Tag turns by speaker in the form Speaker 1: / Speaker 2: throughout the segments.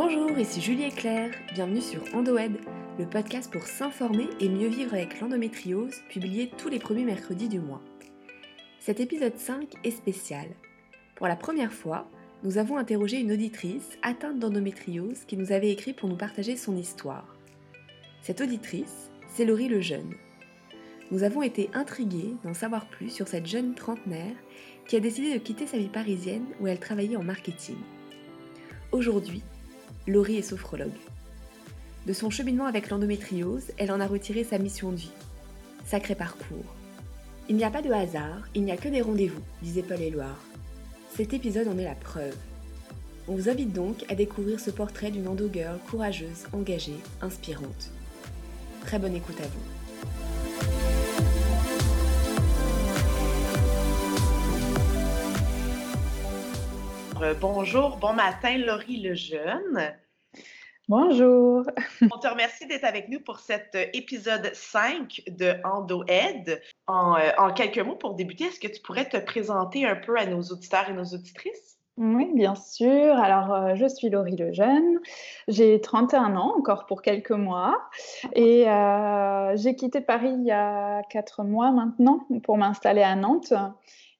Speaker 1: Bonjour, ici Julie et Claire, bienvenue sur EndoEd, le podcast pour s'informer et mieux vivre avec l'endométriose, publié tous les premiers mercredis du mois. Cet épisode 5 est spécial. Pour la première fois, nous avons interrogé une auditrice atteinte d'endométriose qui nous avait écrit pour nous partager son histoire. Cette auditrice, c'est Laurie Lejeune. Nous avons été intrigués d'en savoir plus sur cette jeune trentenaire qui a décidé de quitter sa vie parisienne où elle travaillait en marketing. Aujourd'hui, Laurie est sophrologue. De son cheminement avec l'endométriose, elle en a retiré sa mission de vie. Sacré parcours. Il n'y a pas de hasard, il n'y a que des rendez-vous, disait Paul Éluard. Cet épisode en est la preuve. On vous invite donc à découvrir ce portrait d'une endo-girl courageuse, engagée, inspirante. Très bonne écoute à vous.
Speaker 2: Euh, bonjour, bon matin, Laurie Lejeune.
Speaker 3: Bonjour.
Speaker 2: On te remercie d'être avec nous pour cet euh, épisode 5 de Endo Ed. En, euh, en quelques mots, pour débuter, est-ce que tu pourrais te présenter un peu à nos auditeurs et nos auditrices?
Speaker 3: Oui, bien sûr. Alors, je suis Laurie Lejeune. J'ai 31 ans, encore pour quelques mois. Et j'ai quitté Paris il y a 4 mois maintenant pour m'installer à Nantes.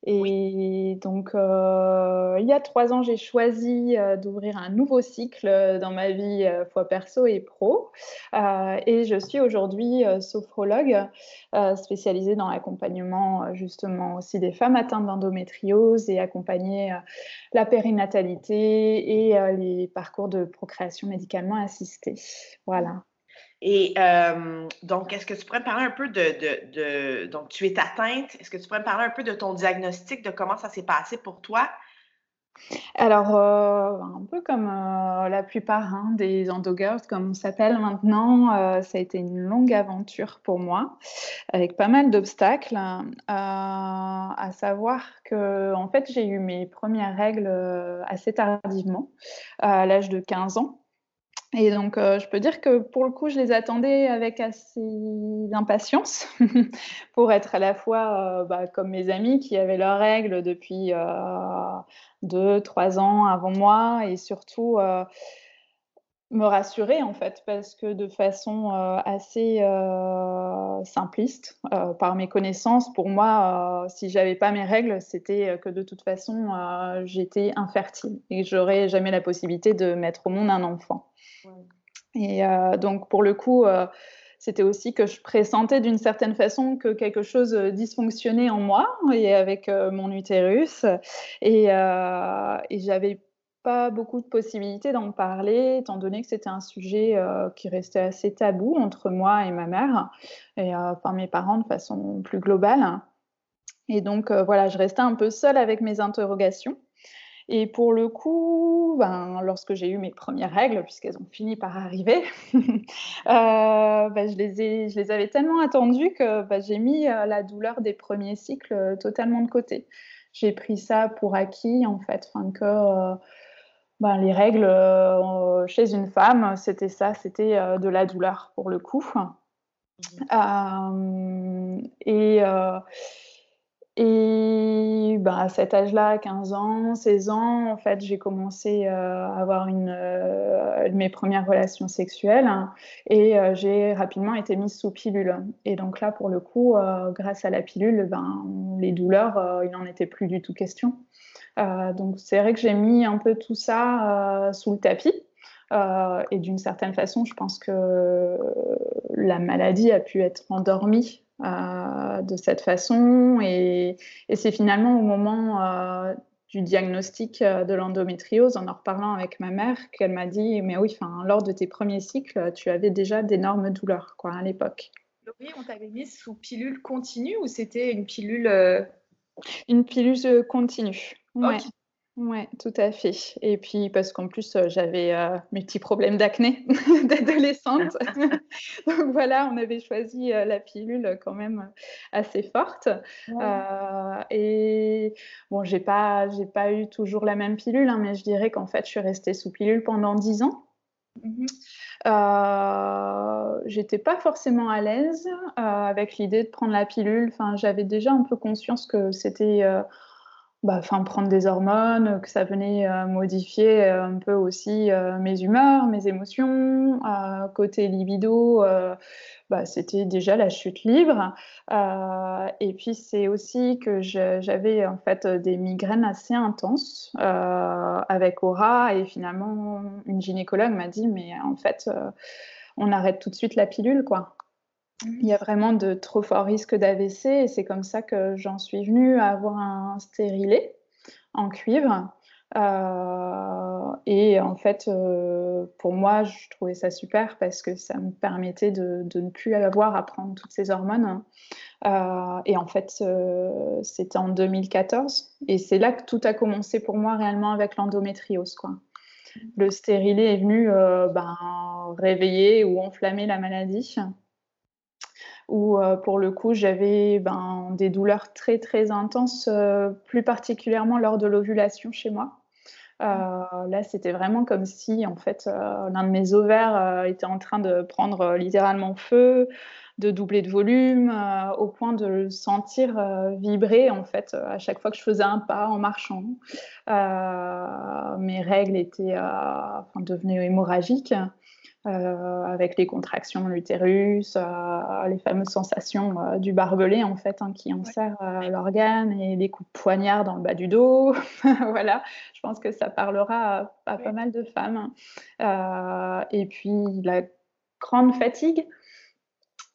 Speaker 3: Et donc, euh, il y a trois ans, j'ai choisi euh, d'ouvrir un nouveau cycle euh, dans ma vie, fois perso et pro. et je suis aujourd'hui sophrologue, spécialisée dans l'accompagnement justement aussi des femmes atteintes d'endométriose et accompagner la périnatalité et les parcours de procréation médicalement assistée. Voilà.
Speaker 2: Et euh, donc, est-ce que tu pourrais me parler un peu de, de, Donc, tu es atteinte. Est-ce que tu pourrais me parler un peu de ton diagnostic, de comment ça s'est passé pour toi?
Speaker 3: Alors, euh, un peu comme euh, la plupart hein, des endogirls, comme on s'appelle maintenant, ça a été une longue aventure pour moi, avec pas mal d'obstacles, à savoir que, en fait, j'ai eu mes premières règles assez tardivement, à l'âge de 15 ans. Et donc, euh, je peux dire que pour le coup, je les attendais avec assez d'impatience pour être à la fois euh, bah, comme mes amis qui avaient leurs règles depuis euh, deux, trois ans avant moi et surtout me rassurer en fait parce que de façon assez simpliste, par mes connaissances, pour moi, si j'avais pas mes règles, c'était que de toute façon, j'étais infertile et j'aurais jamais la possibilité de mettre au monde un enfant. Et euh, donc, pour le coup, euh, c'était aussi que je pressentais d'une certaine façon que quelque chose dysfonctionnait en moi et avec euh, mon utérus. Et, et j'avais pas beaucoup de possibilités d'en parler, étant donné que c'était un sujet qui restait assez tabou entre moi et ma mère, et enfin mes parents de façon plus globale. Et donc voilà, je restais un peu seule avec mes interrogations. Et pour le coup, ben, lorsque j'ai eu mes premières règles, puisqu'elles ont fini par arriver, euh, ben, je, les ai, je les avais tellement attendues que ben, j'ai mis euh, la douleur des premiers cycles euh, totalement de côté. J'ai pris ça pour acquis, en fait, que ben, les règles chez une femme, c'était ça, c'était de la douleur pour le coup. Mmh. et et bah, à cet âge-là, 15 ans, 16 ans, en fait, j'ai commencé euh, à avoir une, euh, mes premières relations sexuelles et euh, j'ai rapidement été mise sous pilule. Et donc là, pour le coup, grâce à la pilule, ben, les douleurs, il n'en était plus du tout question. donc c'est vrai que j'ai mis un peu tout ça sous le tapis. et d'une certaine façon, je pense que la maladie a pu être endormie euh, de cette façon. Et, c'est finalement au moment euh, du diagnostic euh, de l'endométriose, en en reparlant avec ma mère, qu'elle m'a dit Mais oui, lors de tes premiers cycles, tu avais déjà d'énormes douleurs quoi, à l'époque.
Speaker 1: Laurie, on t'avait mis sous pilule continue ou c'était une pilule
Speaker 3: Une pilule continue. Ouais. Oui, tout à fait. Et puis parce qu'en plus, euh, j'avais euh, mes petits problèmes d'acné d'adolescente. Donc voilà, on avait choisi euh, la pilule quand même assez forte. et bon, j'ai pas, j'ai pas eu toujours la même pilule, hein, mais je dirais qu'en fait, je suis restée sous pilule pendant 10 ans. Mmh j'étais pas forcément à l'aise avec l'idée de prendre la pilule. Enfin, j'avais déjà un peu conscience que c'était bah, prendre des hormones, que ça venait modifier un peu aussi mes humeurs, mes émotions. côté libido, bah, c'était déjà la chute libre. et puis c'est aussi que j'avais en fait des migraines assez intenses avec aura et finalement une gynécologue m'a dit mais en fait on arrête tout de suite la pilule quoi. Il y a vraiment de trop forts risques d'AVC et c'est comme ça que j'en suis venue à avoir un stérilet en cuivre. Euh, et en fait, euh, pour moi, je trouvais ça super parce que ça me permettait de, ne plus avoir à prendre toutes ces hormones. Euh, et en fait, c'était en 2014. Et c'est là que tout a commencé pour moi réellement avec l'endométriose. Quoi. Le stérilet est venu ben, réveiller ou enflammer la maladie où euh, pour le coup j'avais ben, des douleurs très très intenses, euh, plus particulièrement lors de l'ovulation chez moi. Euh, là, c'était vraiment comme si en fait l'un de mes ovaires était en train de prendre littéralement feu, de doubler de volume, au point de le sentir vibrer en fait à chaque fois que je faisais un pas en marchant. mes règles étaient, enfin, devenaient hémorragiques. Euh, avec les contractions de l'utérus, euh, les fameuses sensations euh, du barbelé en fait hein, qui en sert l'organe et les coups de poignard dans le bas du dos. voilà, je pense que ça parlera à, pas mal de femmes. et puis la grande fatigue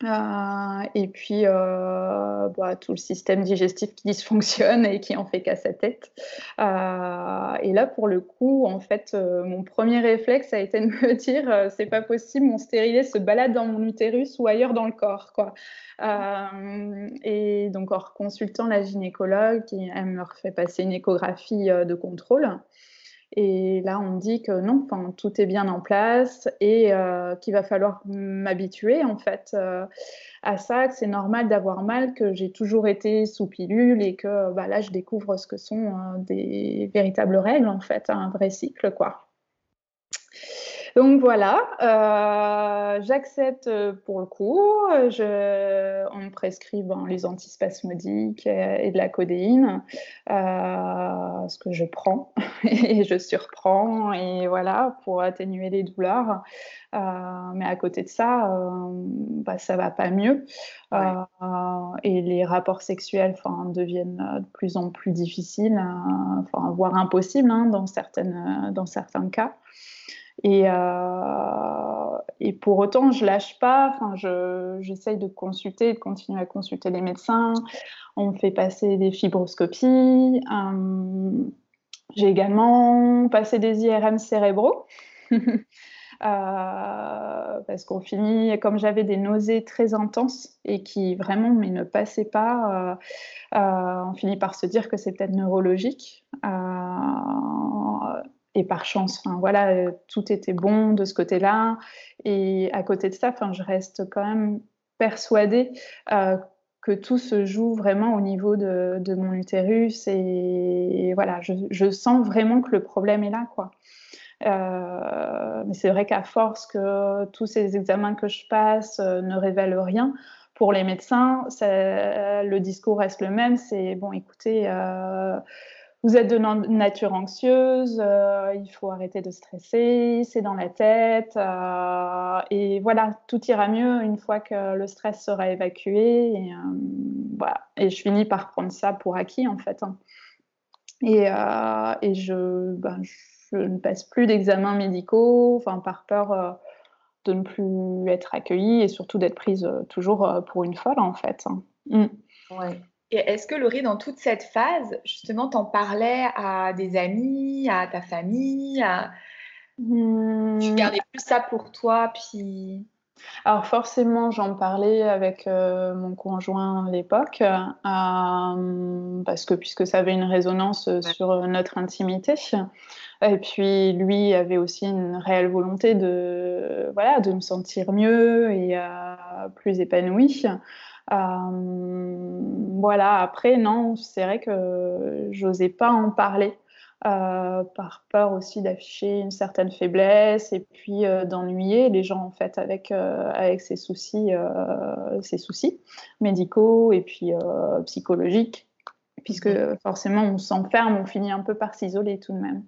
Speaker 3: euh, et puis euh, bah, tout le système digestif qui dysfonctionne et qui en fait qu'à sa tête. Euh, et là, pour le coup, en fait, mon premier réflexe a été de me dire c'est pas possible, mon stérilet se balade dans mon utérus ou ailleurs dans le corps. Et donc, en consultant la gynécologue, elle me refait passer une échographie de contrôle. Et là, on me dit que non, tout est bien en place et euh, qu'il va falloir m'habituer en fait euh, à ça, que c'est normal d'avoir mal, que j'ai toujours été sous pilule et que bah, là, je découvre ce que sont euh, des véritables règles en fait, un vrai cycle quoi. Donc voilà, euh, j'accepte euh, pour le coup. Je, on me prescrit les antispasmodiques et, de la codéine, euh, ce que je prends et je surprends, et voilà, pour atténuer les douleurs. mais à côté de ça, bah, ça va pas mieux. et les rapports sexuels deviennent de plus en plus difficiles, voire impossibles hein, dans, certaines, dans certains cas. Et, euh, et, pour autant, je lâche pas. Enfin, j'essaye de consulter, de continuer à consulter les médecins. On me fait passer des fibroscopies. Euh, j'ai également passé des IRM cérébraux. Euh, parce qu'on finit, comme j'avais des nausées très intenses et qui vraiment mais ne passaient pas, on finit par se dire que c'est peut-être neurologique et par chance. Voilà, euh, tout était bon de ce côté-là. Et à côté de ça, je reste quand même persuadée euh, que tout se joue vraiment au niveau de, mon utérus. Et, voilà, je, sens vraiment que le problème est là. Euh, mais c'est vrai qu'à force que tous ces examens que je passe ne révèlent rien, pour les médecins, le discours reste le même. C'est bon, écoutez vous êtes de nature anxieuse, euh, il faut arrêter de stresser, c'est dans la tête. Euh, et voilà, tout ira mieux une fois que le stress sera évacué. Et, euh, voilà. et je finis par prendre ça pour acquis, en fait. Hein. Et, et je, ben, je, ne passe plus d'examens médicaux, par peur de ne plus être accueillie et surtout d'être prise toujours pour une folle, en fait. Hein. Mm.
Speaker 4: Ouais. Et est-ce que Laurie, dans toute cette phase, justement, t'en parlais à des amis, à ta famille Tu mmh. gardais plus ça pour toi, puis...
Speaker 3: Alors forcément, j'en parlais avec euh, mon conjoint à l'époque, euh, parce que puisque ça avait une résonance sur notre intimité. Et puis lui avait aussi une réelle volonté de, voilà, de me sentir mieux et euh, plus épanouie. Euh, voilà, après, non, c'est vrai que j'osais pas en parler. Euh, par peur aussi d'afficher une certaine faiblesse et puis euh, d'ennuyer les gens en fait avec avec ces soucis ces soucis médicaux et puis psychologiques puisque forcément on s'enferme, on finit un peu par s'isoler tout de même.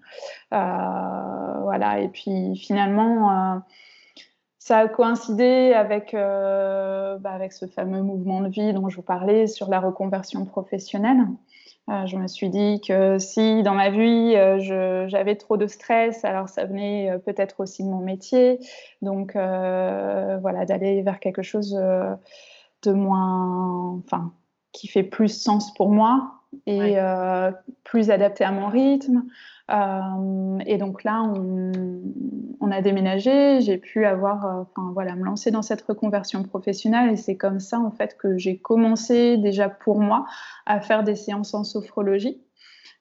Speaker 3: Voilà, et puis finalement, ça a coïncidé avec, euh, bah, avec ce fameux mouvement de vie dont je vous parlais sur la reconversion professionnelle. je me suis dit que si dans ma vie j'avais trop de stress, alors ça venait peut-être aussi de mon métier. Donc voilà, d'aller vers quelque chose de moins, enfin, qui fait plus sens pour moi et euh, plus adapté à mon rythme. Euh, et donc là, on, a déménagé, j'ai pu avoir, euh, enfin voilà, me lancer dans cette reconversion professionnelle et c'est comme ça en fait que j'ai commencé déjà pour moi à faire des séances en sophrologie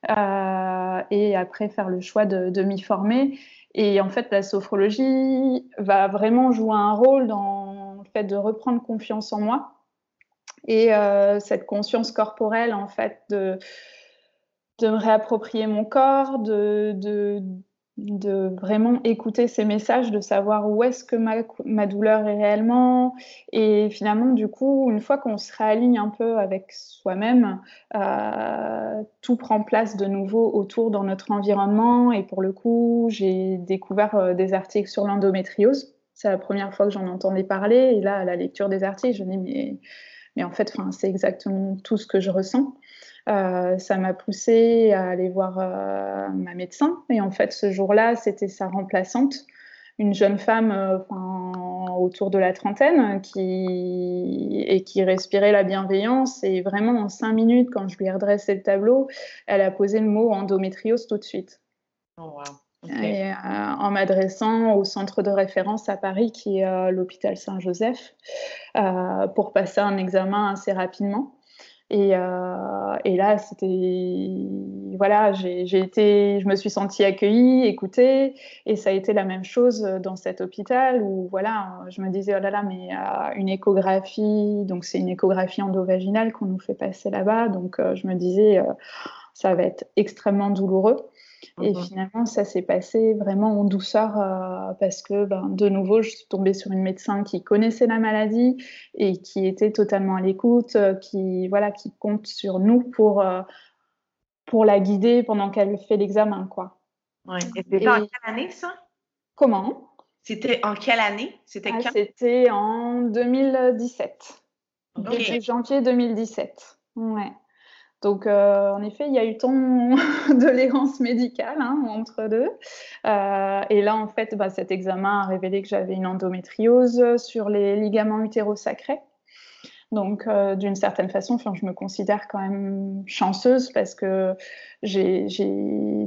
Speaker 3: et après faire le choix de, de m'y former. Et en fait, la sophrologie va vraiment jouer un rôle dans le fait de reprendre confiance en moi et euh, cette conscience corporelle, en fait, de, de me réapproprier mon corps, de, de, vraiment écouter ces messages, de savoir où est-ce que ma, ma, douleur est réellement. Et finalement, du coup, une fois qu'on se réaligne un peu avec soi-même, euh, tout prend place de nouveau autour dans notre environnement. Et pour le coup, j'ai découvert euh, des articles sur l'endométriose. C'est la première fois que j'en entendais parler. Et là, à la lecture des articles, je me dis, mais mais en fait, c'est exactement tout ce que je ressens. Euh, ça m'a poussée à aller voir euh, ma médecin. Et en fait, ce jour-là, c'était sa remplaçante, une jeune femme euh, autour de la trentaine qui, et qui respirait la bienveillance. Et vraiment, en cinq minutes, quand je lui ai redressé le tableau, elle a posé le mot endométriose tout de suite. Oh, wow. Euh, en m'adressant au centre de référence à Paris, qui est euh, l'hôpital Saint-Joseph, euh, pour passer un examen assez rapidement. Et, et là, c'était voilà, j'ai été, je me suis sentie accueillie, écoutée, et ça a été la même chose dans cet hôpital où voilà, je me disais oh là là, mais une échographie, donc c'est une échographie endovaginale qu'on nous fait passer là-bas, donc je me disais ça va être extrêmement douloureux. Et mhm. finalement, ça s'est passé vraiment en douceur euh, parce que, ben, de nouveau, je suis tombée sur une médecin qui connaissait la maladie et qui était totalement à l'écoute, euh, qui, voilà, qui compte sur nous pour, euh, pour la guider pendant qu'elle fait l'examen. Quoi.
Speaker 2: Ouais. Et c'était en quelle année, ça?
Speaker 3: Comment?
Speaker 2: C'était en quelle année?
Speaker 3: C'était ah, C'était en 2017. Okay. janvier 2017. Ouais. Donc, euh, en effet, il y a eu tant de l'errance médicale hein, entre deux. Euh, et là, en fait, bah, cet examen a révélé que j'avais une endométriose sur les ligaments utérosacrés. Donc, euh, d'une certaine façon, je me considère quand même chanceuse parce que j'ai,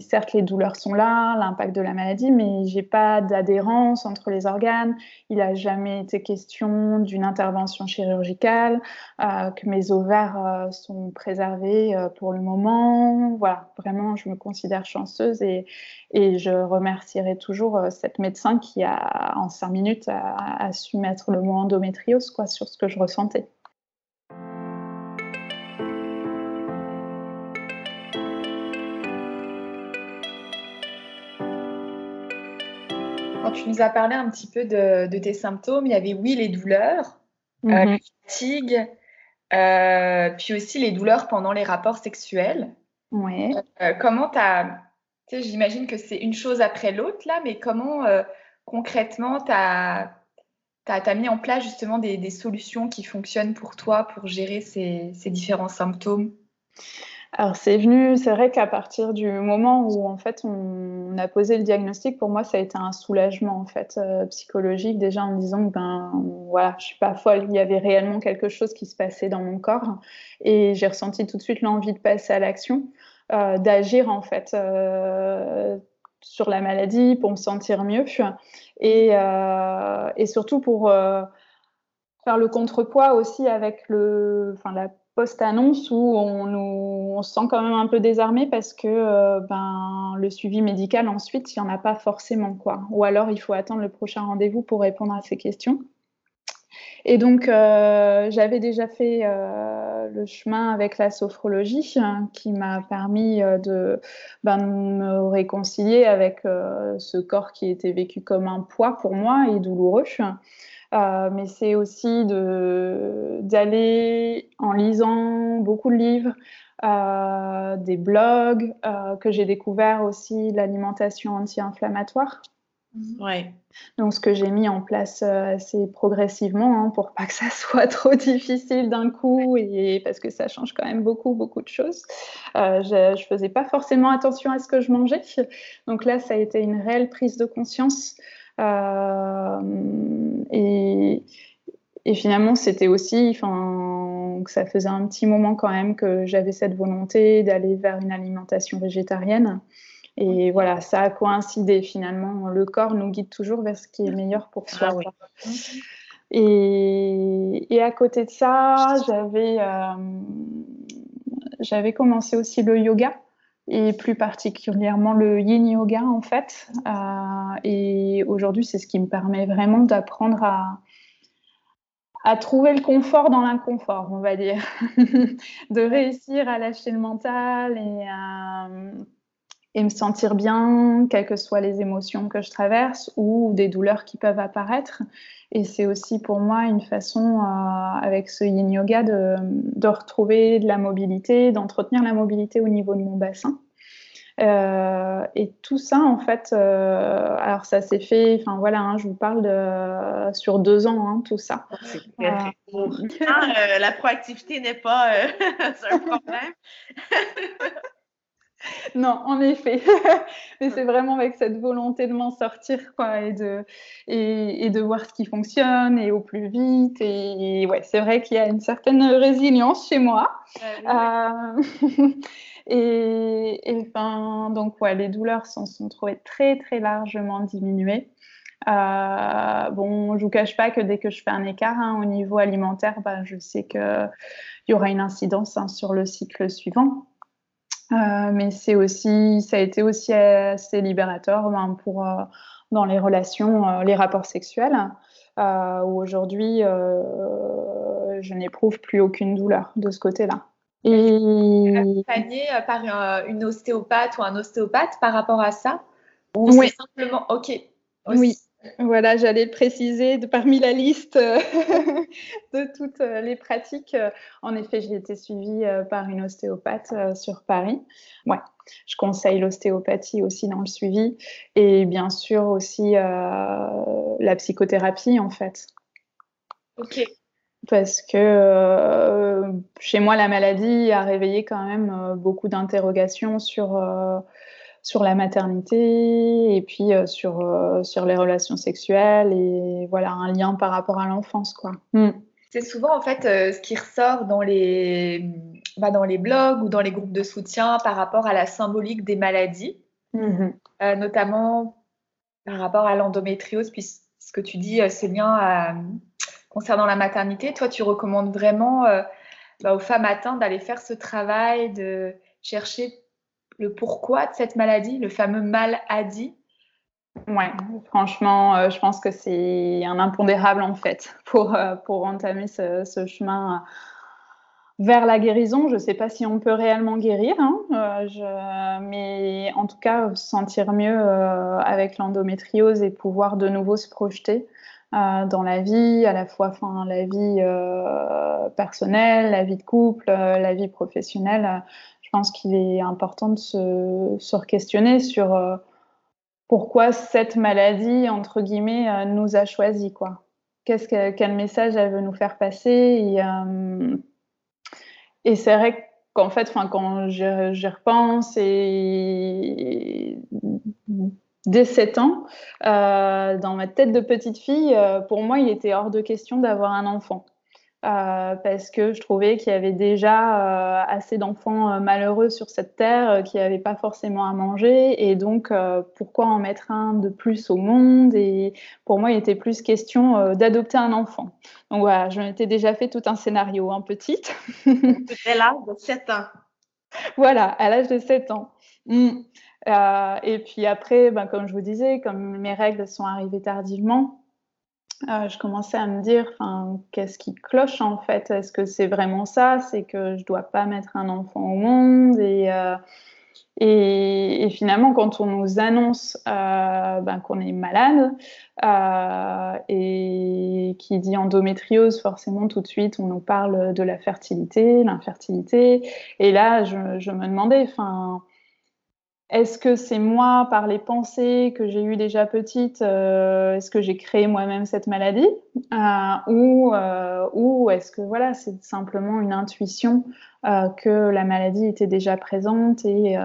Speaker 3: certes, les douleurs sont là, l'impact de la maladie, mais j'ai pas d'adhérence entre les organes. Il n'a jamais été question d'une intervention chirurgicale, euh, que mes ovaires euh, sont préservés pour le moment. Voilà, vraiment, je me considère chanceuse et, je remercierai toujours cette médecin qui a, en cinq minutes, a, a su mettre le mot endométriose quoi, sur ce que je ressentais.
Speaker 4: Tu nous as parlé un petit peu de, tes symptômes, il y avait oui les douleurs, euh, mhm. la fatigue, euh, puis aussi les douleurs pendant les rapports sexuels.
Speaker 3: Oui.
Speaker 4: Euh, comment tu as... J'imagine que c'est une chose après l'autre là, mais comment concrètement tu as, as, mis en place justement des, solutions qui fonctionnent pour toi pour gérer ces, ces différents symptômes?
Speaker 3: Alors c'est venu, c'est vrai qu'à partir du moment où en fait on, a posé le diagnostic, pour moi ça a été un soulagement en fait euh, psychologique déjà en me disant ben voilà, je suis pas folle, il y avait réellement quelque chose qui se passait dans mon corps et j'ai ressenti tout de suite l'envie de passer à l'action, euh, d'agir en fait euh, sur la maladie pour me sentir mieux. Et, et surtout pour faire le contrepoids aussi avec le, enfin la post-annonce où on, nous, se sent quand même un peu désarmé parce que euh, ben, le suivi médical ensuite, il n'y en a pas forcément. quoi. Ou alors il faut attendre le prochain rendez-vous pour répondre à ces questions. Et donc, euh, j'avais déjà fait euh, le chemin avec la sophrologie hein, qui m'a permis de ben, me réconcilier avec ce corps qui était vécu comme un poids pour moi et douloureux. Euh, mais c'est aussi d'aller en lisant beaucoup de livres, des blogs, que j'ai découvert aussi l'alimentation anti-inflammatoire.
Speaker 2: Mhm. Ouais.
Speaker 3: Donc, ce que j'ai mis en place euh, assez progressivement hein, pour pas que ça soit trop difficile d'un coup et parce que ça change quand même beaucoup, beaucoup de choses. Euh, je, je faisais pas forcément attention à ce que je mangeais. Donc là, ça a été une réelle prise de conscience. Euh, et, et, finalement, c'était aussi, enfin, ça faisait un petit moment quand même que j'avais cette volonté d'aller vers une alimentation végétarienne. Et voilà, ça a coïncidé finalement. Le corps nous guide toujours vers ce qui est meilleur pour soi. Ah et, et, à côté de ça, j'avais euh, j'avais commencé aussi le yoga et plus particulièrement le yin yoga en fait. Euh, et aujourd'hui, c'est ce qui me permet vraiment d'apprendre à, à trouver le confort dans l'inconfort, on va dire, de réussir à lâcher le mental et à et me sentir bien, quelles que soient les émotions que je traverse ou des douleurs qui peuvent apparaître. Et c'est aussi pour moi une façon, euh, avec ce yin yoga, de, de, retrouver de la mobilité, d'entretenir la mobilité au niveau de mon bassin. Euh, et tout ça, en fait, euh, alors ça s'est fait, enfin voilà, hein, je vous parle de, sur deux ans, hein, tout ça.
Speaker 2: Ah, la proactivité n'est pas un problème.
Speaker 3: non, en effet. Mais c'est vraiment avec cette volonté de m'en sortir, quoi, et de, et, de voir ce qui fonctionne et au plus vite. Et, ouais, c'est vrai qu'il y a une certaine résilience chez moi. Euh, et, enfin, donc, ouais, les douleurs s'en sont trouvées très, très largement diminuées. Euh, bon, je vous cache pas que dès que je fais un écart hein, au niveau alimentaire, bah, je sais qu'il y aura une incidence hein, sur le cycle suivant. Euh, mais c'est aussi, ça a été aussi assez libérateur ben, pour euh, dans les relations, euh, les rapports sexuels, où aujourd'hui je n'éprouve plus aucune douleur de ce côté-là.
Speaker 4: Et accompagné par une ostéopathe ou un ostéopathe par rapport à ça? Ou
Speaker 3: oui.
Speaker 4: simplement OK.
Speaker 3: Oui, voilà, j'allais le préciser, de, parmi la liste euh, de toutes euh, les pratiques, euh, en effet, j'ai été suivie par une ostéopathe sur Paris. Ouais, je conseille l'ostéopathie aussi dans le suivi et bien sûr aussi la psychothérapie en fait.
Speaker 4: Ok.
Speaker 3: Parce que chez moi, la maladie a réveillé quand même beaucoup d'interrogations sur sur la maternité et puis euh, sur, euh, sur les relations sexuelles et voilà un lien par rapport à l'enfance quoi.
Speaker 4: Mm. C'est souvent en fait euh, ce qui ressort dans les, bah, dans les blogs ou dans les groupes de soutien par rapport à la symbolique des maladies,
Speaker 3: mm-hmm.
Speaker 4: notamment par rapport à l'endométriose, puisque tu dis ce lien concernant la maternité. Toi, tu recommandes vraiment bah, aux femmes atteintes d'aller faire ce travail, de chercher le pourquoi de cette maladie, le fameux mal a dit?
Speaker 3: Ouais, franchement, euh, je pense que c'est un impondérable en fait pour, euh, pour entamer ce, chemin euh, vers la guérison. Je ne sais pas si on peut réellement guérir, hein, mais en tout cas, se sentir mieux avec l'endométriose et pouvoir de nouveau se projeter dans la vie, à la fois la vie personnelle, la vie de couple, la vie professionnelle je pense qu'il est important de se, se questionner sur euh, pourquoi cette maladie, entre guillemets, euh, nous a choisi. Quoi. Quel message elle veut nous faire passer Et, euh, et c'est vrai qu'en fait, quand j'y, repense, et dès 7 ans, dans ma tête de petite fille, pour moi, il était hors de question d'avoir un enfant. Euh, parce que je trouvais qu'il y avait déjà euh, assez d'enfants euh, malheureux sur cette terre qui n'avaient pas forcément à manger. Et donc, pourquoi en mettre un de plus au monde? Et pour moi, il était plus question d'adopter un enfant. Donc voilà, je m'étais déjà fait tout un scénario, en hein, petite.
Speaker 2: C'était l'âge de 7 ans.
Speaker 3: Voilà, à l'âge de 7 ans. Mm. et puis après, ben, comme je vous disais, comme mes règles sont arrivées tardivement, euh, je commençais à me dire, qu'est-ce qui cloche en fait? Est-ce que c'est vraiment ça? C'est que je dois pas mettre un enfant au monde et, euh, Et, finalement, quand on nous annonce euh, ben, qu'on est malade et qui dit endométriose, forcément tout de suite on nous parle de la fertilité, l'infertilité. Et là, je, je me demandais, enfin, est-ce que c'est moi, par les pensées que j'ai eues déjà petite, euh, est-ce que j'ai créé moi-même cette maladie euh, Ou, euh, ou est-ce que voilà, c'est simplement une intuition que la maladie était déjà présente et,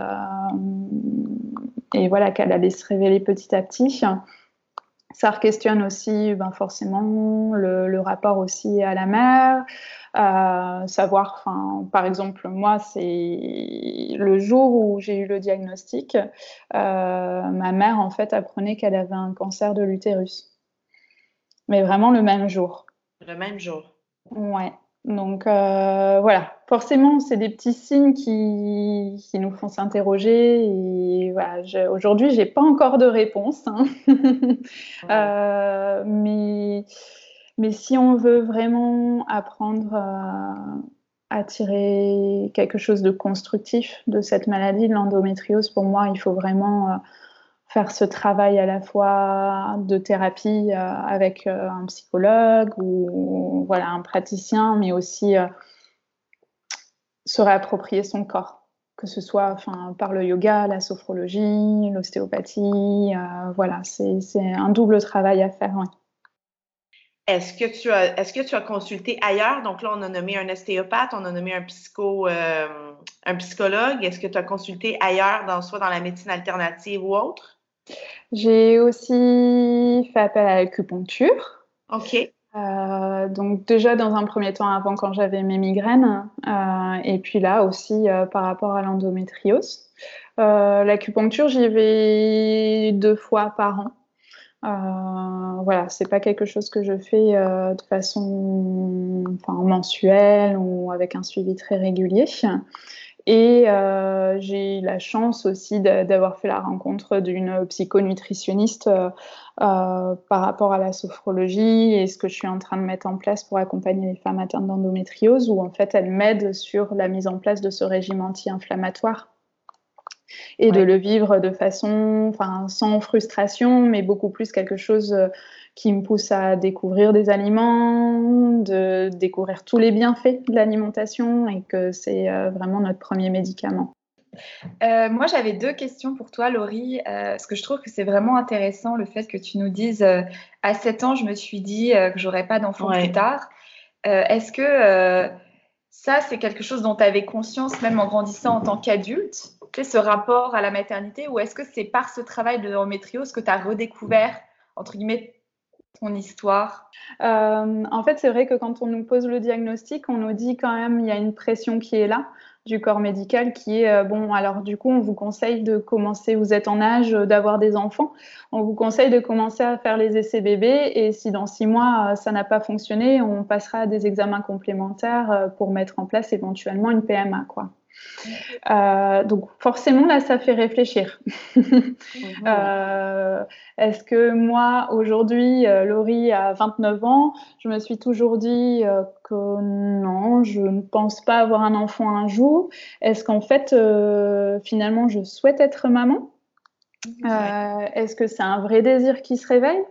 Speaker 3: et voilà, qu'elle allait se révéler petit à petit? Ça questionne aussi ben, forcément le, le, rapport aussi à la mère, euh, savoir, par exemple, moi, c'est le jour où j'ai eu le diagnostic, euh, ma mère, en fait, apprenait qu'elle avait un cancer de l'utérus. Mais vraiment le même jour.
Speaker 2: Le même jour.
Speaker 3: Ouais. Donc euh, voilà, forcément, c'est des petits signes qui, qui nous font s'interroger. Et voilà, aujourd'hui, j'ai pas encore de réponse, hein. euh, mais mais si on veut vraiment apprendre à, tirer quelque chose de constructif de cette maladie, de l'endométriose, pour moi, il faut vraiment euh, faire ce travail à la fois de thérapie euh, avec euh, un psychologue ou voilà un praticien, mais aussi se réapproprier son corps, que ce soit par le yoga, la sophrologie, l'ostéopathie. voilà, c'est un double travail à faire.
Speaker 2: Est-ce que, tu as, est-ce que tu as consulté ailleurs? Donc là, on a nommé un ostéopathe, on a nommé un, psycho, euh, un psychologue. Est-ce que tu as consulté ailleurs, dans, soit dans la médecine alternative ou autre?
Speaker 3: J'ai aussi fait appel à l'acupuncture.
Speaker 2: OK.
Speaker 3: Euh, donc déjà dans un premier temps avant quand j'avais mes migraines euh, et puis là aussi par rapport à l'endométriose. L'acupuncture j'y vais deux fois par an. Euh, voilà, c'est pas quelque chose que je fais euh, de façon enfin, mensuelle ou avec un suivi très régulier. Et euh, j'ai eu la chance aussi d'avoir fait la rencontre d'une psychonutritionniste euh, par rapport à la sophrologie et ce que je suis en train de mettre en place pour accompagner les femmes atteintes d'endométriose, où en fait elle m'aide sur la mise en place de ce régime anti-inflammatoire et de le vivre de façon, enfin, sans frustration, mais beaucoup plus quelque chose euh, qui me pousse à découvrir des aliments, de découvrir tous les bienfaits de l'alimentation et que c'est euh, vraiment notre premier médicament.
Speaker 4: Euh, moi, j'avais deux questions pour toi, Laurie, parce que je trouve que c'est vraiment intéressant le fait que tu nous dises à 7 ans, je me suis dit que j'aurais pas d'enfant plus tard. Est-ce que ça, c'est quelque chose dont tu avais conscience même en grandissant en tant qu'adulte? Ce rapport à la maternité ou est-ce que c'est par ce travail de l'endométriose que tu as redécouvert, entre guillemets, ton histoire?
Speaker 3: Euh, En fait, c'est vrai que quand on nous pose le diagnostic, on nous dit quand même il y a une pression qui est là du corps médical qui est euh, bon alors du coup on vous conseille de commencer vous êtes en âge d'avoir des enfants on vous conseille de commencer à faire les essais bébés et si dans six mois euh, ça n'a pas fonctionné on passera à des examens complémentaires pour mettre en place éventuellement une PMA quoi euh, donc forcément, là, ça fait réfléchir. euh, Est-ce que moi, aujourd'hui, euh, Laurie a 29 ans, je me suis toujours dit que non, je ne pense pas avoir un enfant un jour. Est-ce qu'en fait, euh, finalement, je souhaite être maman? Est-ce que c'est un vrai désir qui se réveille?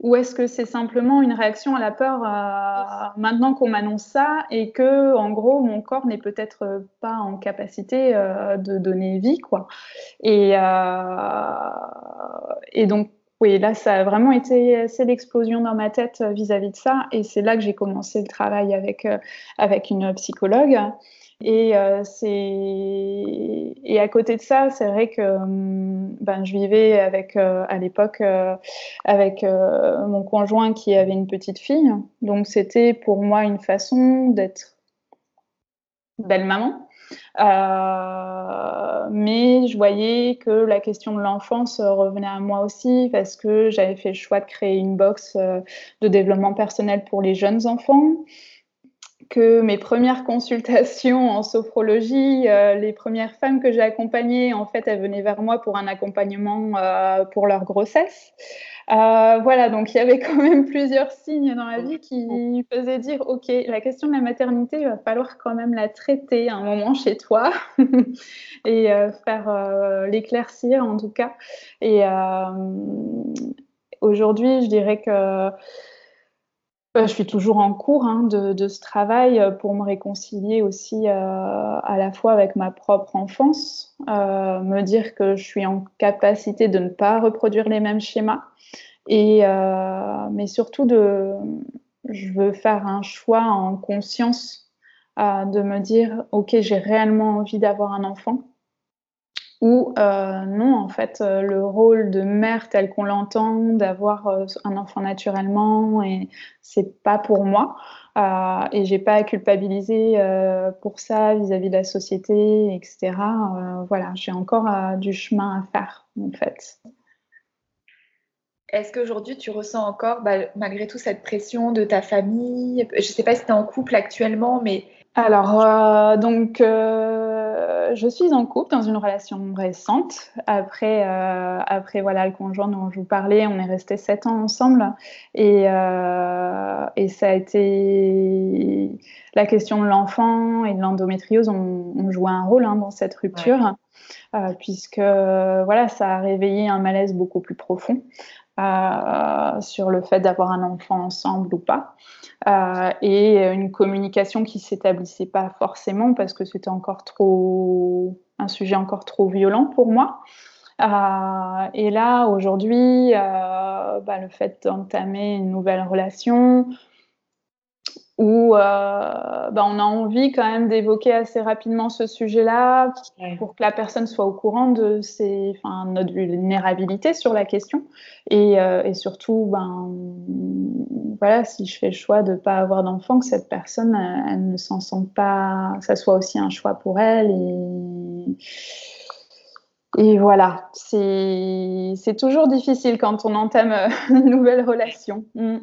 Speaker 3: Ou est-ce que c'est simplement une réaction à la peur euh, maintenant qu'on m'annonce ça et que, en gros, mon corps n'est peut-être pas en capacité euh, de donner vie, quoi. Et, euh, et donc, oui, là, ça a vraiment été assez l'explosion dans ma tête vis-à-vis de ça. Et c'est là que j'ai commencé le travail avec, avec une psychologue. Et, euh, et à côté de ça, c'est vrai que hum, ben, je vivais avec, euh, à l'époque euh, avec euh, mon conjoint qui avait une petite fille. Donc c'était pour moi une façon d'être belle maman. Mais je voyais que la question de l'enfance revenait à moi aussi parce que j'avais fait le choix de créer une box de développement personnel pour les jeunes enfants que mes premières consultations en sophrologie, les premières femmes que j'ai accompagnées, en fait, elles venaient vers moi pour un accompagnement pour leur grossesse. Euh, voilà, donc il y avait quand même plusieurs signes dans la vie qui faisaient dire, OK, la question de la maternité, il va falloir quand même la traiter un moment chez toi et euh, faire euh, l'éclaircir en tout cas. Et aujourd'hui, je dirais que je suis toujours en cours hein, de, ce travail pour me réconcilier aussi à la fois avec ma propre enfance, me dire que je suis en capacité de ne pas reproduire les mêmes schémas, et, euh, mais surtout, de, je veux faire un choix en conscience euh, de me dire, OK, j'ai réellement envie d'avoir un enfant. Ou euh, non, en fait, le rôle de mère tel qu'on l'entend, d'avoir un enfant naturellement, et c'est pas pour moi. Euh, et j'ai pas à culpabiliser pour ça vis-à-vis de la société, etc. voilà, j'ai encore du chemin à faire, en fait.
Speaker 4: Est-ce qu'aujourd'hui, tu ressens encore, bah, malgré tout, cette pression de ta famille? Je ne sais pas si tu es en couple actuellement, mais...
Speaker 3: Alors, euh, donc, euh, je suis en couple dans une relation récente. Après, euh, après voilà, le conjoint dont je vous parlais, on est resté sept ans ensemble. Et, et ça a été... La question de l'enfant et de l'endométriose ont, joué un rôle hein, dans cette rupture. puisque voilà, ça a réveillé un malaise beaucoup plus profond. Euh, sur le fait d'avoir un enfant ensemble ou pas. Euh, et une communication qui s'établissait pas forcément parce que c'était encore trop un sujet encore trop violent pour moi. Euh, et là, aujourd'hui, bah, le fait d'entamer une nouvelle relation, où euh, bah, on a envie quand même d'évoquer assez rapidement ce sujet-là pour que la personne soit au courant de ses, enfin, notre vulnérabilité sur la question. Et, euh, et surtout, ben, voilà, si je fais le choix de ne pas avoir d'enfant, que cette personne, elle, elle ne s'en sente pas, ça soit aussi un choix pour elle et et voilà, c'est toujours difficile quand on entame euh, une nouvelle relation mm.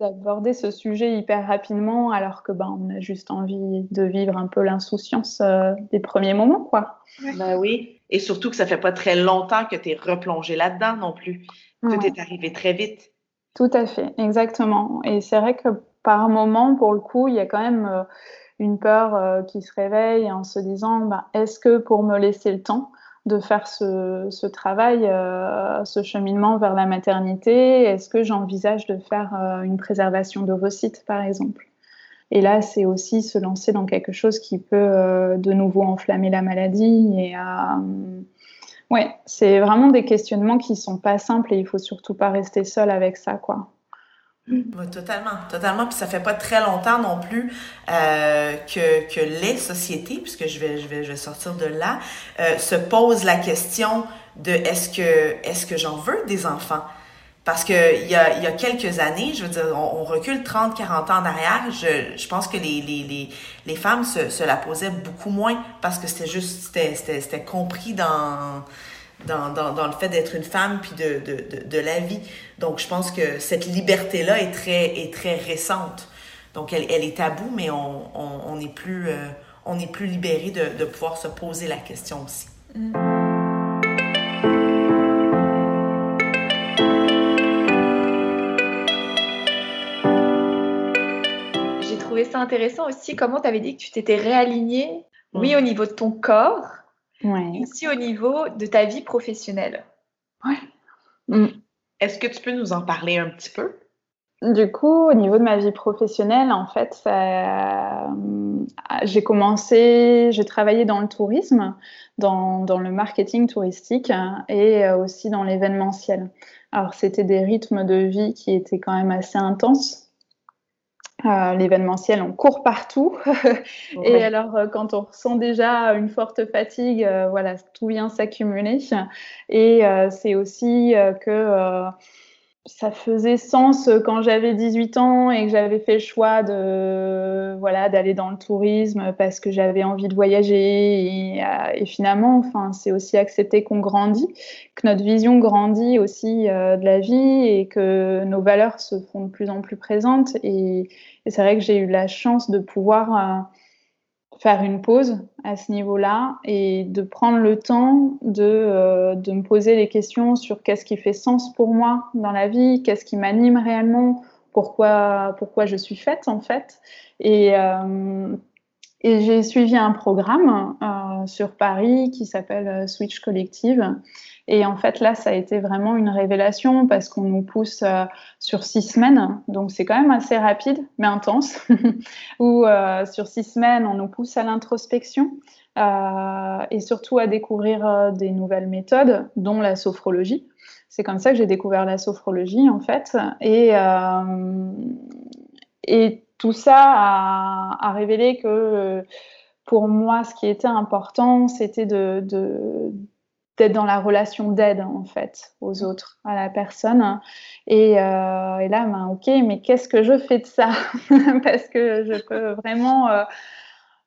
Speaker 3: d'aborder ce sujet hyper rapidement alors que ben, on a juste envie de vivre un peu l'insouciance euh, des premiers moments. Quoi.
Speaker 2: Ben oui, et surtout que ça fait pas très longtemps que tu es replongé là-dedans non plus. Tout est arrivé très vite.
Speaker 3: Tout à fait, exactement. Et c'est vrai que par moment, pour le coup, il y a quand même euh, une peur qui se réveille en se disant ben, est-ce que pour me laisser le temps, de faire ce, travail, euh, ce cheminement vers la maternité? Est-ce que j'envisage de faire euh, une préservation d'ovocytes, par exemple? Et là, c'est aussi se lancer dans quelque chose qui peut euh, de nouveau enflammer la maladie. Et ouais, c'est vraiment des questionnements qui sont pas simples et il faut surtout pas rester seul avec ça, quoi.
Speaker 2: Oui, totalement, totalement. Puis ça fait pas très longtemps non plus euh, que, que les sociétés, puisque je vais, je vais, je vais sortir de là, euh, se posent la question de est-ce que, est-ce que j'en veux des enfants? Parce que il y a, il y a quelques années, je veux dire, on, recule 30, 40 ans derrière, je, je pense que les, les, les, les femmes se, se la posaient beaucoup moins parce que c'était juste, c'était compris dans dans, dans, dans le fait d'être une femme puis de, de, de, la vie. Donc, je pense que cette liberté-là est très, est très récente. Donc, elle, elle est taboue, mais on, on, est plus, euh, on est plus libéré de, de pouvoir se poser la question aussi.
Speaker 4: J'ai trouvé ça intéressant aussi comment tu avais dit que tu t'étais réaligné, oui, mm. au niveau de ton corps, ouais. aussi au niveau de ta vie professionnelle.
Speaker 3: Ouais. Mm.
Speaker 2: Est-ce que tu peux nous en parler un petit peu?
Speaker 3: Du coup, au niveau de ma vie professionnelle, en fait, euh, j'ai commencé, j'ai travaillé dans le tourisme, dans, dans, le marketing touristique et euh, aussi dans l'événementiel. Alors, c'était des rythmes de vie qui étaient quand même assez intenses. Euh, l'événementiel, on court partout. et alors, euh, quand on ressent déjà une forte fatigue, euh, voilà, tout vient s'accumuler. Et c'est aussi que ça faisait sens quand j'avais 18 ans et que j'avais fait le choix de voilà d'aller dans le tourisme parce que j'avais envie de voyager et, euh, finalement enfin c'est aussi accepter qu'on grandit que notre vision grandit aussi euh, de la vie et que nos valeurs se font de plus en plus présentes. Et, c'est vrai que j'ai eu la chance de pouvoir euh, faire une pause à ce niveau-là et de prendre le temps de, euh, de me poser les questions sur qu'est-ce qui fait sens pour moi dans la vie, qu'est-ce qui m'anime réellement, pourquoi, pourquoi je suis faite en fait. Et, euh, et j'ai suivi un programme euh, sur Paris qui s'appelle Switch Collective et en fait, là, ça a été vraiment une révélation parce qu'on nous pousse euh, sur six semaines. Donc, c'est quand même assez rapide, mais intense. Ou euh, sur six semaines, on nous pousse à l'introspection euh, et surtout à découvrir des nouvelles méthodes, dont la sophrologie. C'est comme ça que j'ai découvert la sophrologie, en fait. Et tout ça a, a révélé que pour moi, ce qui était important, c'était de, de d'être dans la relation d'aide en fait aux autres, à la personne. Et, euh, et là, ben, ok, mais qu'est-ce que je fais de ça? Parce que je peux vraiment, euh,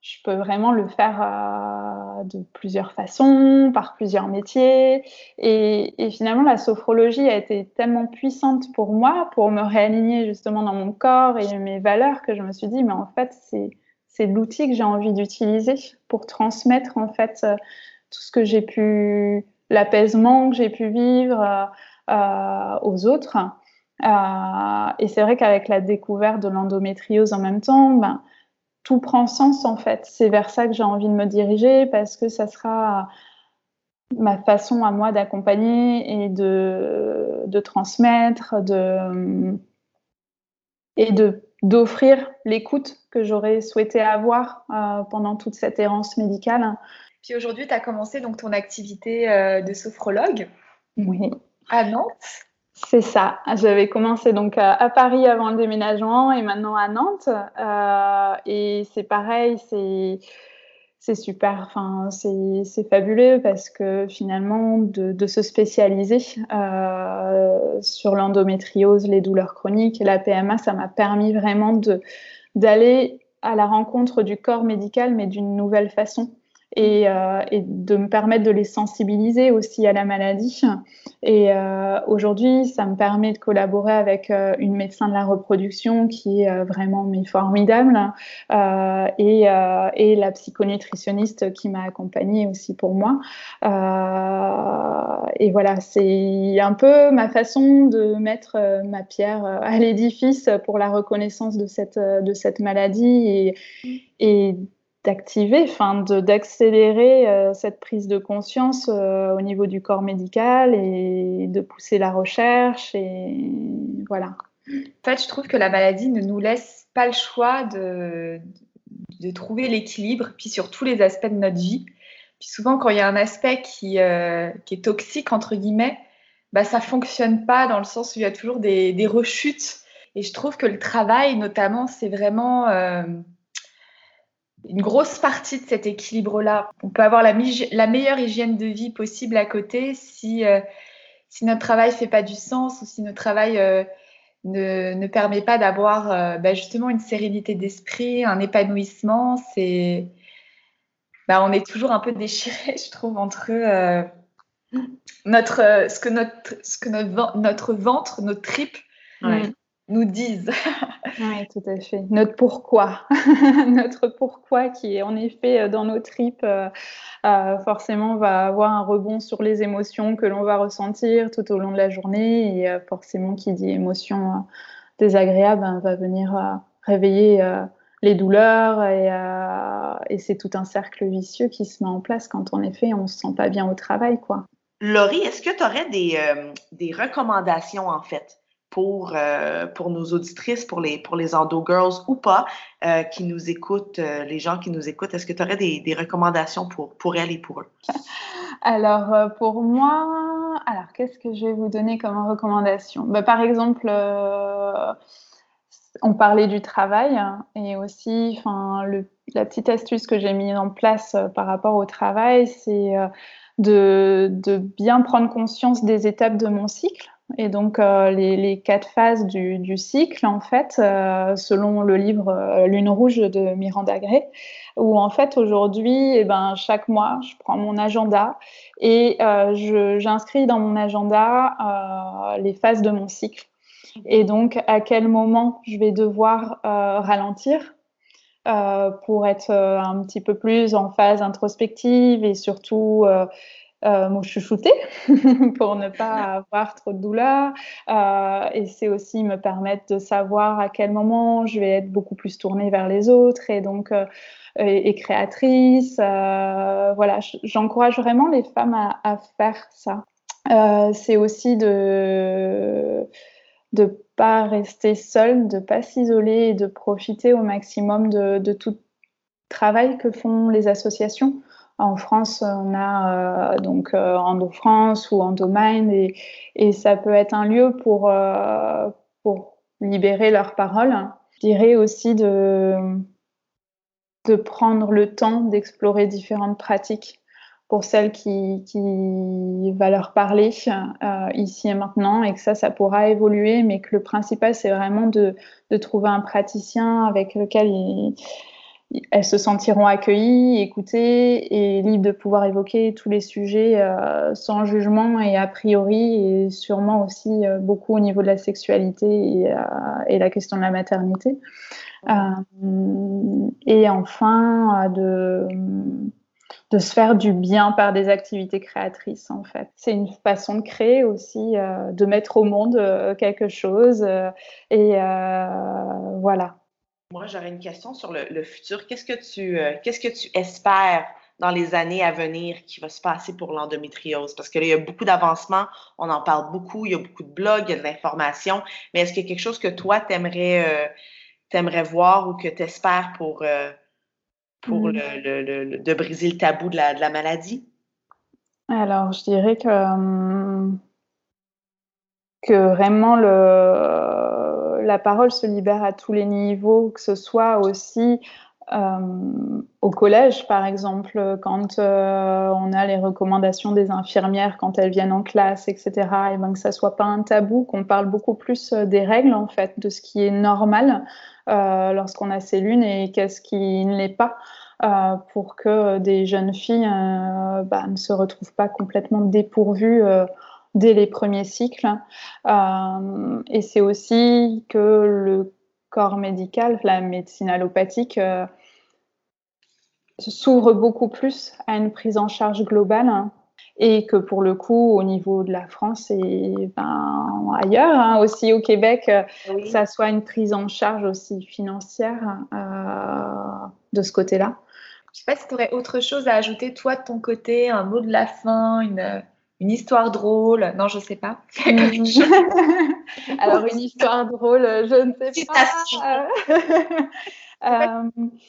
Speaker 3: je peux vraiment le faire euh, de plusieurs façons, par plusieurs métiers. Et, finalement, la sophrologie a été tellement puissante pour moi, pour me réaligner justement dans mon corps et mes valeurs, que je me suis dit, mais en fait, c'est l'outil que j'ai envie d'utiliser pour transmettre en fait tout ce que j'ai pu, l'apaisement que j'ai pu vivre euh, euh, aux autres. Euh, et c'est vrai qu'avec la découverte de l'endométriose en même temps, ben, tout prend sens en fait. C'est vers ça que j'ai envie de me diriger parce que ça sera ma façon à moi d'accompagner et de, de transmettre de, et de d'offrir l'écoute que j'aurais souhaité avoir pendant toute cette errance médicale.
Speaker 4: Puis aujourd'hui, tu as commencé donc ton activité euh, de sophrologue.
Speaker 3: Oui.
Speaker 4: À Nantes.
Speaker 3: C'est ça. J'avais commencé donc à, Paris avant le déménagement et maintenant à Nantes. Euh, et c'est pareil, c'est super, enfin, c'est fabuleux parce que finalement, de, de se spécialiser euh, sur l'endométriose, les douleurs chroniques et la PMA, ça m'a permis vraiment d'aller à la rencontre du corps médical, mais d'une nouvelle façon et, euh, et, de me permettre de les sensibiliser aussi à la maladie. Et euh, aujourd'hui, ça me permet de collaborer avec euh, une médecin de la reproduction qui est vraiment mais formidable et, et, la psychonutritionniste qui m'a accompagnée aussi pour moi. et voilà, c'est un peu ma façon de mettre ma pierre à l'édifice pour la reconnaissance de cette, de cette maladie et, et d'activer, enfin d'accélérer euh, cette prise de conscience euh, au niveau du corps médical et de pousser la recherche et voilà.
Speaker 4: En fait, je trouve que la maladie ne nous laisse pas le choix de, de trouver l'équilibre, puis sur tous les aspects de notre vie. Puis souvent, quand il y a un aspect qui, euh, qui est toxique, entre guillemets, bah, ça fonctionne pas dans le sens où il y a toujours des, des rechutes. Et je trouve que le travail, notamment, c'est vraiment une grosse partie de cet équilibre-là. On peut avoir la, meilleure hygiène de vie possible à côté si, euh, si notre travail ne fait pas du sens ou si notre travail euh, ne, ne, permet pas d'avoir euh, bah, justement une sérénité d'esprit, un épanouissement. C'est, bah, on est toujours un peu déchiré, je trouve, entre notre, ce que notre, ce que notre, notre ventre, nous disent.
Speaker 3: oui, tout à fait. Notre pourquoi. Notre pourquoi qui est en effet euh, dans nos tripes, euh, euh, forcément va avoir un rebond sur les émotions que l'on va ressentir tout au long de la journée. Et forcément, qui dit émotion désagréable hein, va venir réveiller les douleurs et, et c'est tout un cercle vicieux qui se met en place quand en effet on se sent pas bien au travail. quoi.
Speaker 2: Laurie, est-ce que tu aurais des, des recommandations en fait? Pour, euh, pour nos auditrices, pour les, pour les Endo Girls ou pas, euh, qui nous écoutent, euh, les gens qui nous écoutent, est-ce que tu aurais des, des, recommandations pour, pour elles et pour eux?
Speaker 3: Alors, pour moi, alors qu'est-ce que je vais vous donner comme recommandation? Bah, Par exemple, on parlait du travail et aussi, le, la petite astuce que j'ai mise en place par rapport au travail, c'est de, de bien prendre conscience des étapes de mon cycle Et donc, euh, les, quatre phases du, cycle, en fait, euh, selon le livre euh, Lune rouge de Miranda Gray, où en fait, aujourd'hui, eh ben, chaque mois, je prends mon agenda et j'inscris dans mon agenda les phases de mon cycle. Et donc, à quel moment je vais devoir ralentir pour être un petit peu plus en phase introspective et surtout euh, me chouchouter pour ne pas avoir trop de douleur. Euh, et c'est aussi me permettre de savoir à quel moment je vais être beaucoup plus tournée vers les autres et donc euh, et, créatrice. Euh, voilà, j'encourage vraiment les femmes à, à faire ça. C'est aussi de de pas rester seule, de pas s'isoler et de profiter au maximum de, de tout travail que font les associations. En France, on a euh, donc euh, Endo France ou Endomind et, et ça peut être un lieu pour, euh, libérer leurs paroles. Je dirais aussi de, prendre le temps d'explorer différentes pratiques pour celles qui, qui va leur parler euh, ici et maintenant et que ça, ça pourra évoluer, mais que le principal, c'est vraiment de, de trouver un praticien avec lequel ils elles se sentiront accueillies, écoutées et libres de pouvoir évoquer tous les sujets euh, sans jugement et a priori, et sûrement aussi euh, beaucoup au niveau de la sexualité et, euh, et, la question de la maternité. et enfin, de, de se faire du bien par des activités créatrices, en fait. C'est une façon de créer aussi, de mettre au monde quelque chose. et voilà.
Speaker 2: Moi, j'aurais une question sur le, futur. Qu'est-ce que tu euh, qu'est-ce que tu espères dans les années à venir qui va se passer pour l'endométriose? Parce que là, il y a beaucoup d'avancements, on en parle beaucoup, il y a beaucoup de blogs, il y a de l'information, mais est-ce qu'il y a quelque chose que toi, tu aimerais, euh, voir ou que tu espères pour, euh, pour mmh. le, de briser le tabou de la, de la maladie?
Speaker 3: Alors, je dirais que, hum, que vraiment le la parole se libère à tous les niveaux, que ce soit aussi euh, au collège, par exemple, quand euh, on a les recommandations des infirmières quand elles viennent en classe, etc., et ben que ça soit pas un tabou, qu'on parle beaucoup plus euh, des règles, en fait, de ce qui est normal lorsqu'on a ces lunes et qu'est-ce qui ne l'est pas. pour que des jeunes filles bah, ne se retrouvent pas complètement dépourvues dès les premiers cycles. Euh, et c'est aussi que le corps médical, la médecine allopathique, euh, s'ouvre beaucoup plus à une prise en charge globale. et que pour le coup, au niveau de la France et ben, ailleurs, hein, aussi au Québec, ça soit une prise en charge aussi financière euh, de ce côté-là.
Speaker 4: Je ne sais pas si tu aurais autre chose à ajouter, toi, de ton côté, un mot de la fin, une, une histoire drôle Non, je sais pas.
Speaker 3: Alors, une histoire drôle, je ne sais pas. Euh,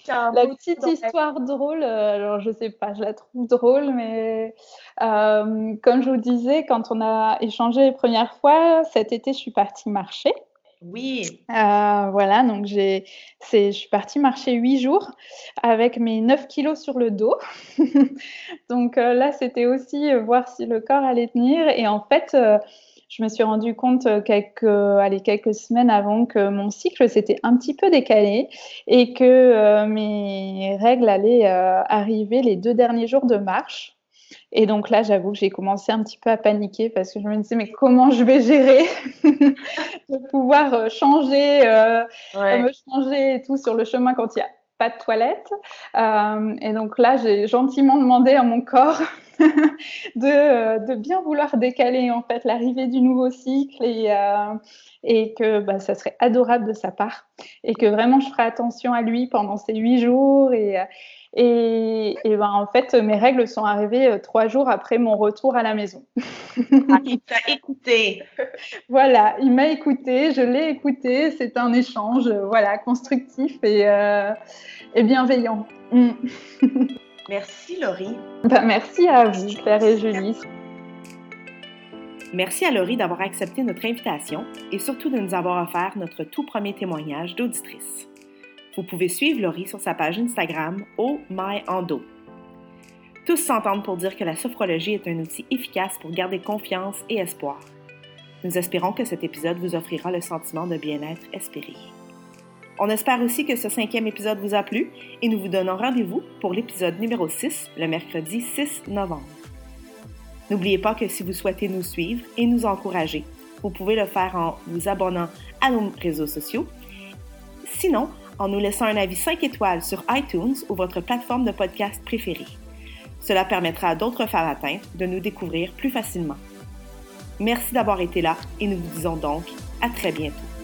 Speaker 3: la petite histoire drôle, alors je sais pas, je la trouve drôle, mais euh, comme je vous disais, quand on a échangé les premières fois, cet été, je suis partie marcher.
Speaker 2: Oui.
Speaker 3: Euh, voilà, donc j'ai, je suis partie marcher huit jours avec mes 9 kilos sur le dos. donc euh, là, c'était aussi euh, voir si le corps allait tenir. Et en fait, je me suis rendu compte quelques, quelques semaines avant que mon cycle s'était un petit peu décalé et que mes règles allaient arriver les deux derniers jours de marche. Et donc là, j'avoue que j'ai commencé un petit peu à paniquer parce que je me disais, mais comment je vais gérer de pouvoir euh, changer, euh, me changer et tout sur le chemin quand il n'y a pas de toilette. Euh, et donc là, j'ai gentiment demandé à mon corps de, de, bien vouloir décaler en fait l'arrivée du nouveau cycle et, et que bah, ça serait adorable de sa part et que vraiment je ferai attention à lui pendant ces huit jours et, et, ben, en fait, mes règles sont arrivées euh, trois jours après mon retour à la maison.
Speaker 2: Ah, il t'a écouté.
Speaker 3: voilà, il m'a écouté, je l'ai écouté. C'est un échange, voilà, constructif et, euh, et bienveillant. Mm.
Speaker 2: merci Laurie.
Speaker 3: Ben, merci à vous, Claire et Julie.
Speaker 1: Merci à Laurie d'avoir accepté notre invitation et surtout de nous avoir offert notre tout premier témoignage d'auditrice. Vous pouvez suivre Laurie sur sa page Instagram Oh My Endo. Tous s'entendent pour dire que la sophrologie est un outil efficace pour garder confiance et espoir.
Speaker 2: Nous espérons que cet épisode vous offrira le sentiment de bien-être espéré. On espère aussi que ce cinquième épisode vous a plu et nous vous donnons rendez-vous pour l'épisode numéro 6 le mercredi 6 novembre. N'oubliez pas que si vous souhaitez nous suivre et nous encourager, vous pouvez le faire en vous abonnant à nos réseaux sociaux. Sinon, en nous laissant un avis 5 étoiles sur iTunes ou votre plateforme de podcast préférée. Cela permettra à d'autres femmes atteintes de nous découvrir plus facilement. Merci d'avoir été là et nous vous disons donc à très bientôt.